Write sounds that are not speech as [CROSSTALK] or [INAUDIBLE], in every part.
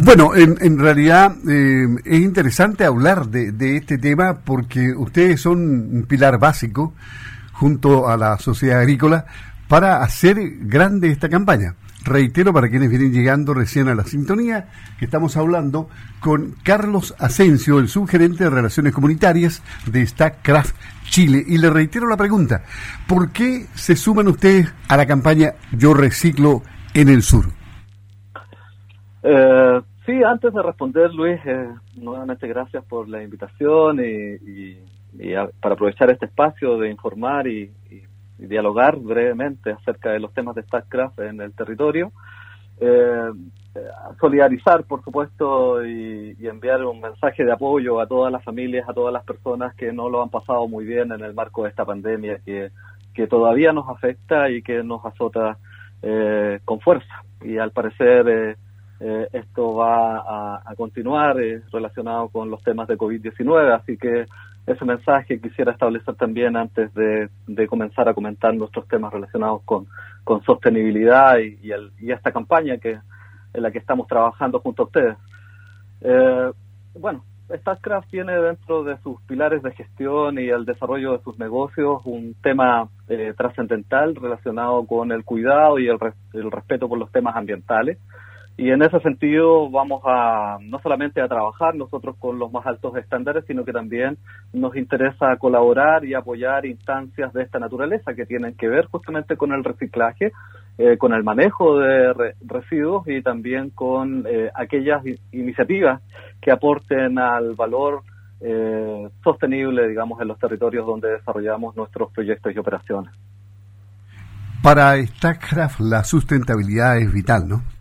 Bueno, en, realidad eh, es interesante hablar de, este tema porque ustedes son un pilar básico junto a la sociedad agrícola para hacer grande esta campaña. Reitero para quienes vienen llegando recién a la sintonía que estamos hablando con Carlos Asensio, el subgerente de Relaciones Comunitarias de StackCraft Chile. Y le reitero la pregunta, ¿por qué se suman ustedes a la campaña Yo Reciclo en el Sur? Eh, sí, antes de responder, Luis, eh, nuevamente gracias por la invitación y, para aprovechar este espacio de informar y, dialogar brevemente acerca de los temas de StackCraft en el territorio. Eh, solidarizar, por supuesto, y, enviar un mensaje de apoyo a todas las familias, a todas las personas que no lo han pasado muy bien en el marco de esta pandemia que, que todavía nos afecta y que nos azota eh, con fuerza. Y al parecer eh, eh, esto va a, continuar relacionado con los temas de COVID-19, así que ese mensaje quisiera establecer también antes de, comenzar a comentar nuestros temas relacionados con, con sostenibilidad y, y, esta campaña que en la que estamos trabajando junto a ustedes. Eh, bueno, StarCraft tiene dentro de sus pilares de gestión y el desarrollo de sus negocios un tema eh, trascendental relacionado con el cuidado y el, el respeto por los temas ambientales. Y en ese sentido vamos a no solamente a trabajar nosotros con los más altos estándares, sino que también nos interesa colaborar y apoyar instancias de esta naturaleza que tienen que ver justamente con el reciclaje, eh, con el manejo de residuos y también con eh, aquellas iniciativas que aporten al valor eh, sostenible, digamos, en los territorios donde desarrollamos nuestros proyectos y operaciones. Para StackCraft la sustentabilidad es vital, ¿no?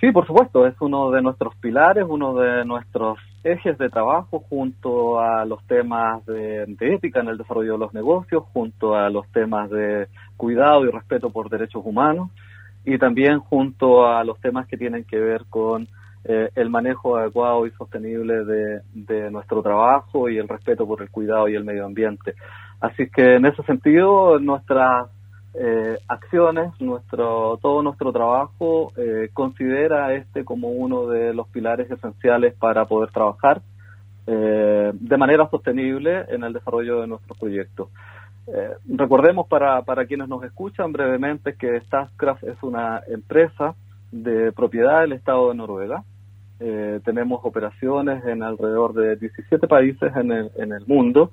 Sí, por supuesto, es uno de nuestros pilares, uno de nuestros ejes de trabajo junto a los temas de, ética en el desarrollo de los negocios, junto a los temas de cuidado y respeto por derechos humanos y también junto a los temas que tienen que ver con eh, el manejo adecuado y sostenible de, de nuestro trabajo y el respeto por el cuidado y el medio ambiente. Así que en ese sentido, nuestras eh, acciones, nuestro, todo nuestro trabajo eh, considera este como uno de los pilares esenciales para poder trabajar eh, de manera sostenible en el desarrollo de nuestros proyectos. recordemos para, para quienes nos escuchan brevemente que Statkraft es una empresa de propiedad del Estado de Noruega. tenemos operaciones en alrededor de 17 países en el, en el mundo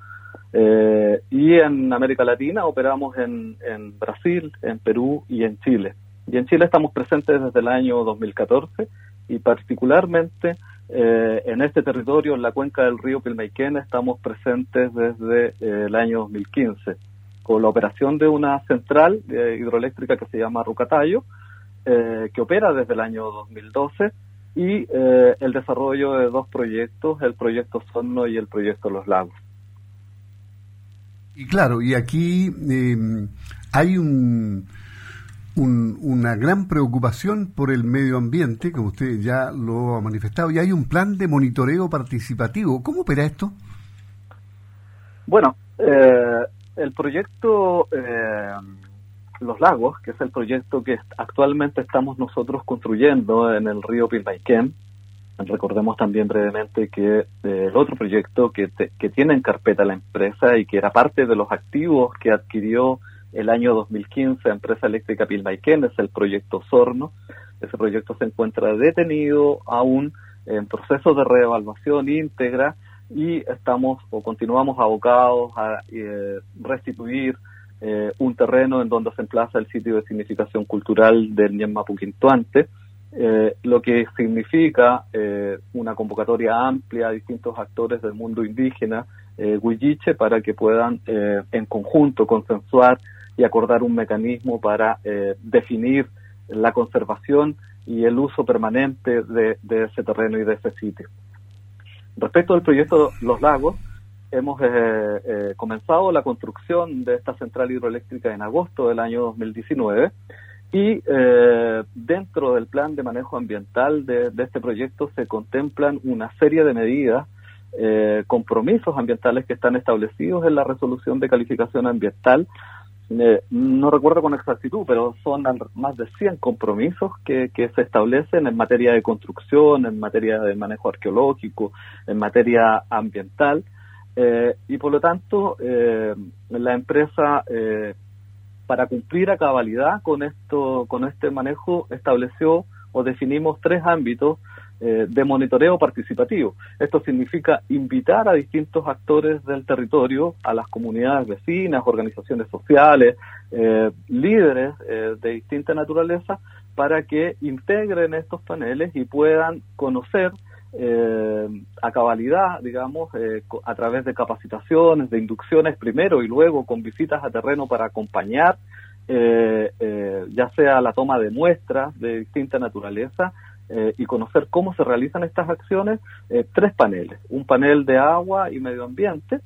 eh, y en América Latina operamos en, Brasil, en Perú y en Chile. Y en Chile estamos presentes desde el año 2014 y particularmente eh, en este territorio, en la cuenca del río Pilmaiquén, estamos presentes desde eh, el año 2015 con la operación de una central hidroeléctrica que se llama Rucatayo, que opera desde el año 2012 y el desarrollo de dos proyectos, el proyecto Sonno y el proyecto Los Lagos. Y claro, y aquí em, hay un, una gran preocupación por el medio ambiente, como usted ya lo ha manifestado, y hay un plan de monitoreo participativo. ¿Cómo opera esto? Bueno, eh, el proyecto eh, Los Lagos, que es el proyecto que actualmente estamos nosotros construyendo en el río Pilmaiquén, Recordemos también brevemente que eh, el otro proyecto que, que tiene en carpeta la empresa y que era parte de los activos que adquirió el año 2015 Empresa Eléctrica Pilmaiquén es el proyecto Sorno. Ese proyecto se encuentra detenido aún en proceso de reevaluación íntegra y estamos o continuamos abocados a eh, restituir eh, un terreno en donde se emplaza el sitio de significación cultural del Ñemapuquintuante eh, lo que significa eh, una convocatoria amplia a distintos actores del mundo indígena eh, para que puedan eh, en conjunto consensuar y acordar un mecanismo para definir la conservación y el uso permanente de, de, ese terreno y de ese sitio. Respecto al proyecto Los Lagos, hemos comenzado la construcción de esta central hidroeléctrica en agosto del año 2019 y eh, dentro del plan de manejo ambiental de, este proyecto se contemplan una serie de medidas, eh, compromisos ambientales que están establecidos en la resolución de calificación ambiental. Eh, no recuerdo con exactitud, pero son más de 100 compromisos que, se establecen en materia de construcción, en materia de manejo arqueológico, en materia ambiental, eh, y por lo tanto eh, la empresa para cumplir a cabalidad con esto, con este manejo estableció o definimos tres ámbitos eh, de monitoreo participativo. Esto significa invitar a distintos actores del territorio, a las comunidades vecinas, organizaciones sociales, eh, líderes eh, de distinta naturaleza, para que integren estos paneles y puedan conocer a cabalidad, digamos, a través de capacitaciones, de inducciones primero y luego con visitas a terreno para acompañar, ya sea la toma de muestras de distinta naturaleza, eh, y conocer cómo se realizan estas acciones, eh, tres paneles. Un panel de agua y medio ambiente,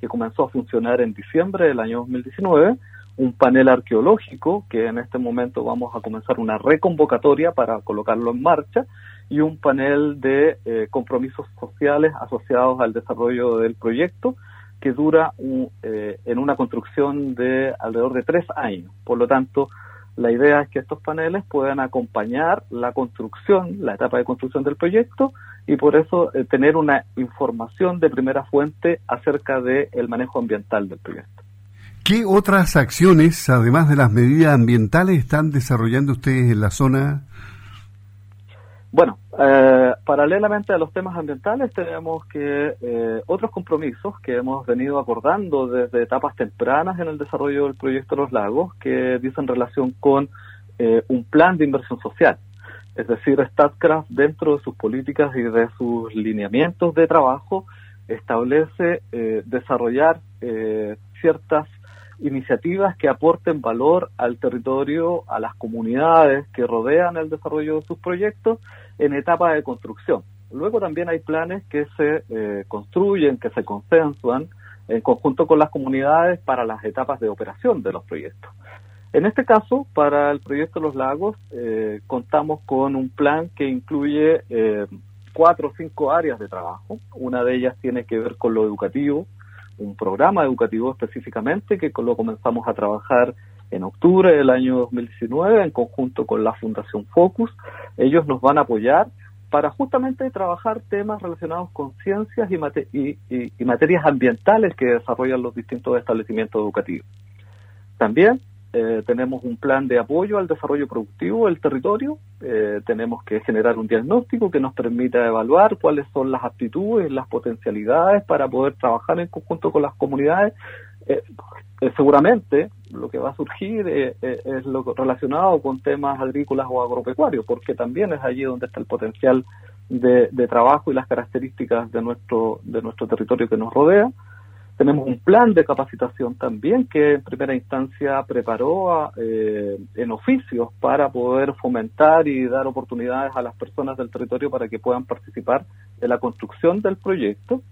que comenzó a funcionar en diciembre del año 2019, un panel arqueológico, que en este momento vamos a comenzar una reconvocatoria para colocarlo en marcha, y un panel de eh, compromisos sociales asociados al desarrollo del proyecto, que dura en una construcción de alrededor de tres años. Por lo tanto, la idea es que estos paneles puedan acompañar la construcción, la etapa de construcción del proyecto y por eso eh, tener una información de primera fuente acerca del manejo ambiental del proyecto. ¿Qué otras acciones, además de las medidas ambientales, están desarrollando ustedes en la zona bueno, eh, paralelamente a los temas ambientales tenemos que eh, otros compromisos que hemos venido acordando desde etapas tempranas en el desarrollo del proyecto Los Lagos que dicen relación con eh, un plan de inversión social. Es decir, StatCraft dentro de sus políticas y de sus lineamientos de trabajo establece desarrollar ciertas iniciativas que aporten valor al territorio, a las comunidades que rodean el desarrollo de sus proyectos en etapa de construcción. Luego también hay planes que se eh, construyen, que se consensuan en conjunto con las comunidades para las etapas de operación de los proyectos. En este caso, para el proyecto Los Lagos, eh, contamos con un plan que incluye eh, cuatro o cinco áreas de trabajo. Una de ellas tiene que ver con lo educativo, un programa educativo específicamente que lo comenzamos a trabajar en octubre del año 2019 en conjunto con la Fundación Focus. Ellos nos van a apoyar para justamente trabajar temas relacionados con ciencias y, y, materias ambientales que desarrollan los distintos establecimientos educativos. También eh, tenemos un plan de apoyo al desarrollo productivo del territorio. Eh, tenemos que generar un diagnóstico que nos permita evaluar cuáles son las aptitudes, las potencialidades para poder trabajar en conjunto con las comunidades. Eh, seguramente lo que va a surgir es lo relacionado con temas agrícolas o agropecuarios, porque también es allí donde está el potencial de, de trabajo y las características de nuestro, de nuestro territorio que nos rodea. Tenemos un plan de capacitación también que en primera instancia preparó eh, en oficios para poder fomentar y dar oportunidades a las personas del territorio para que puedan participar de la construcción del proyecto.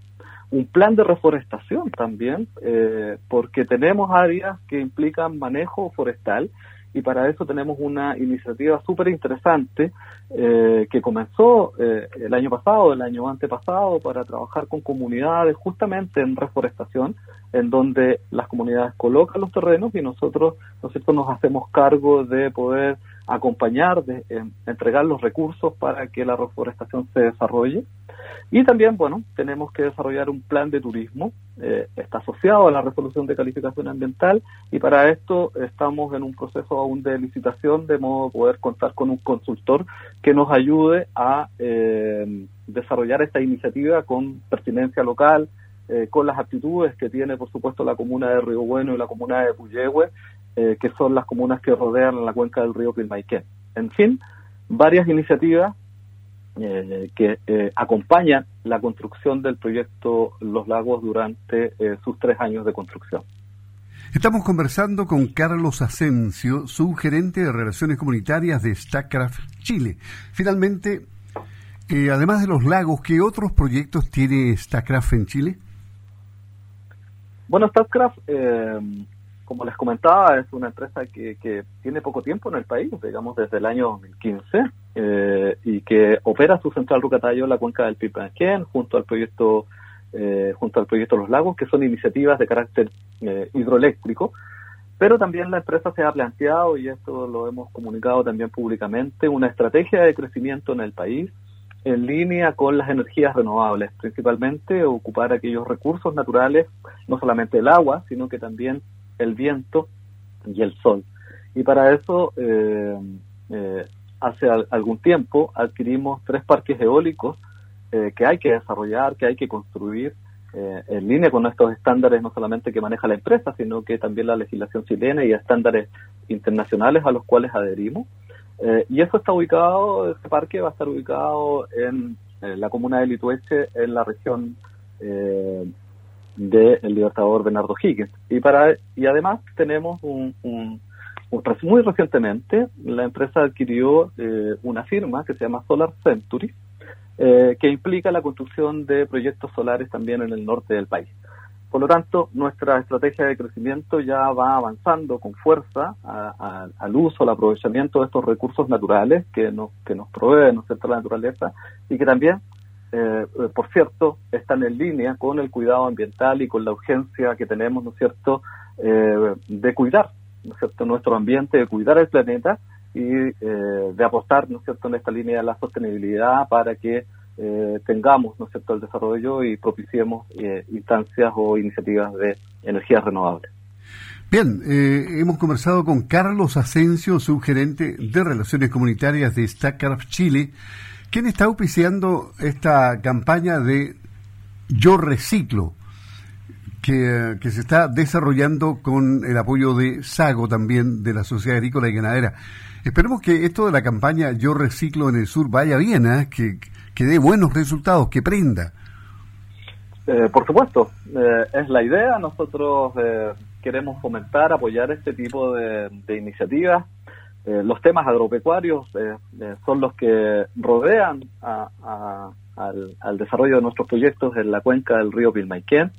Un plan de reforestación también, eh, porque tenemos áreas que implican manejo forestal y para eso tenemos una iniciativa súper interesante eh, que comenzó eh, el año pasado, el año antepasado, para trabajar con comunidades justamente en reforestación, en donde las comunidades colocan los terrenos y nosotros, nosotros nos hacemos cargo de poder acompañar, de entregar los recursos para que la reforestación se desarrolle. Y también, bueno, tenemos que desarrollar un plan de turismo, eh, está asociado a la resolución de calificación ambiental y para esto estamos en un proceso aún de licitación de modo poder contar con un consultor que nos ayude a eh, desarrollar esta iniciativa con pertinencia local, eh, con las actitudes que tiene, por supuesto, la comuna de Río Bueno y la comuna de Puyehue, que son las comunas que rodean la cuenca del río Pilmaiquén. En fin, varias iniciativas eh, que eh, acompañan la construcción del proyecto Los Lagos durante eh, sus tres años de construcción. Estamos conversando con Carlos Asensio, subgerente de Relaciones Comunitarias de StackCraft Chile. Finalmente, además de los lagos, ¿qué otros proyectos tiene StackCraft en Chile? Bueno, StackCraft como les comentaba, es una empresa que, que, tiene poco tiempo en el país, digamos desde el año 2015, eh, y que opera su central Rucatayo en la cuenca del Pipanquén, junto al proyecto eh, junto al proyecto Los Lagos, que son iniciativas de carácter eh, hidroeléctrico, pero también la empresa se ha planteado, y esto lo hemos comunicado también públicamente, una estrategia de crecimiento en el país en línea con las energías renovables, principalmente ocupar aquellos recursos naturales, no solamente el agua, sino que también el viento y el sol. Y para eso, eh, eh, hace algún tiempo adquirimos tres parques eólicos eh, que hay que desarrollar, que hay que construir en línea con estos estándares, no solamente que maneja la empresa, sino que también la legislación chilena y estándares internacionales a los cuales adherimos. Eh, y eso está ubicado, este parque va a estar ubicado en, la comuna de Litueche, en la región eh, del Libertador Bernardo Higgins. Y, para, y además tenemos un, muy recientemente, la empresa adquirió eh, una firma que se llama Solar Century, eh, que implica la construcción de proyectos solares también en el norte del país. Por lo tanto, nuestra estrategia de crecimiento ya va avanzando con fuerza al uso, al aprovechamiento de estos recursos naturales que nos, que nos provee ¿no la naturaleza y que también, eh, por cierto, están en línea con el cuidado ambiental y con la urgencia que tenemos, ¿no es cierto?, de cuidar, ¿no cierto?, nuestro ambiente, de cuidar el planeta y eh, de apostar, ¿no es cierto?, en esta línea de la sostenibilidad para que eh, tengamos ¿no cierto? el desarrollo y propiciemos eh, instancias o iniciativas de energías renovables. Bien, hemos conversado con Carlos Asensio, subgerente de Relaciones Comunitarias de StackCraft Chile, quien está auspiciando esta campaña de Yo Reciclo, que, se está desarrollando con el apoyo de SAGO también, de la Sociedad Agrícola y Ganadera. Esperemos que esto de la campaña Yo Reciclo en el Sur vaya bien, ¿eh? que, que dé buenos resultados, que prenda. Eh, por supuesto, eh, es la idea. Nosotros eh, queremos fomentar, apoyar este tipo de, iniciativas. los temas agropecuarios son los que rodean al, desarrollo de nuestros proyectos en la cuenca del río Pilmaiquén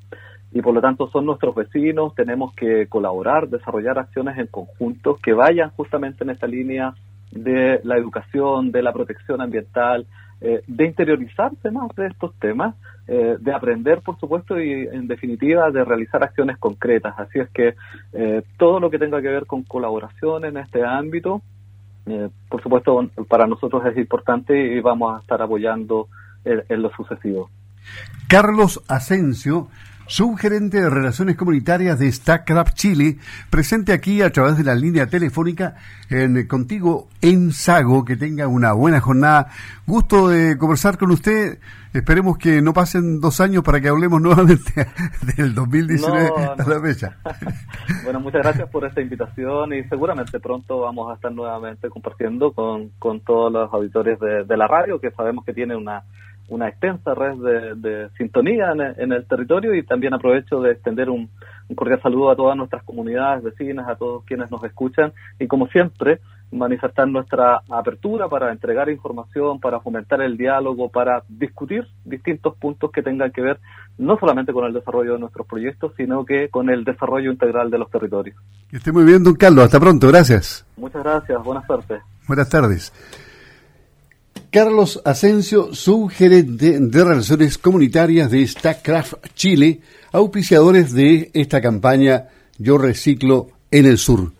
y por lo tanto son nuestros vecinos. Tenemos que colaborar, desarrollar acciones en conjunto que vayan justamente en esta línea de la educación, de la protección ambiental, eh, de interiorizarse más de estos temas, eh, de aprender, por supuesto, y en definitiva de realizar acciones concretas. Así es que eh, todo lo que tenga que ver con colaboración en este ámbito, por supuesto, para nosotros es importante y vamos a estar apoyando en lo sucesivo. Carlos Asensio subgerente de Relaciones Comunitarias de StackCraft Chile, presente aquí a través de la línea telefónica en Contigo en Sago. Que tenga una buena jornada. Gusto de conversar con usted. Esperemos que no pasen dos años para que hablemos [LAUGHS] nuevamente del 2019 a la fecha. bueno, muchas gracias por esta invitación y seguramente pronto vamos a estar nuevamente compartiendo con, con todos los auditores de, de la radio, que sabemos que tiene una una extensa red de, sintonía en, el territorio y también aprovecho de extender un, cordial saludo a todas nuestras comunidades vecinas, a todos quienes nos escuchan y como siempre manifestar nuestra apertura para entregar información, para fomentar el diálogo, para discutir distintos puntos que tengan que ver no solamente con el desarrollo de nuestros proyectos, sino que con el desarrollo integral de los territorios. Que esté muy bien, don Carlos. Hasta pronto. Gracias. Muchas gracias. Buenas tardes. Buenas tardes. Carlos Asensio, subgerente de Relaciones Comunitarias de StackCraft Chile, auspiciadores de esta campaña Yo Reciclo en el Sur.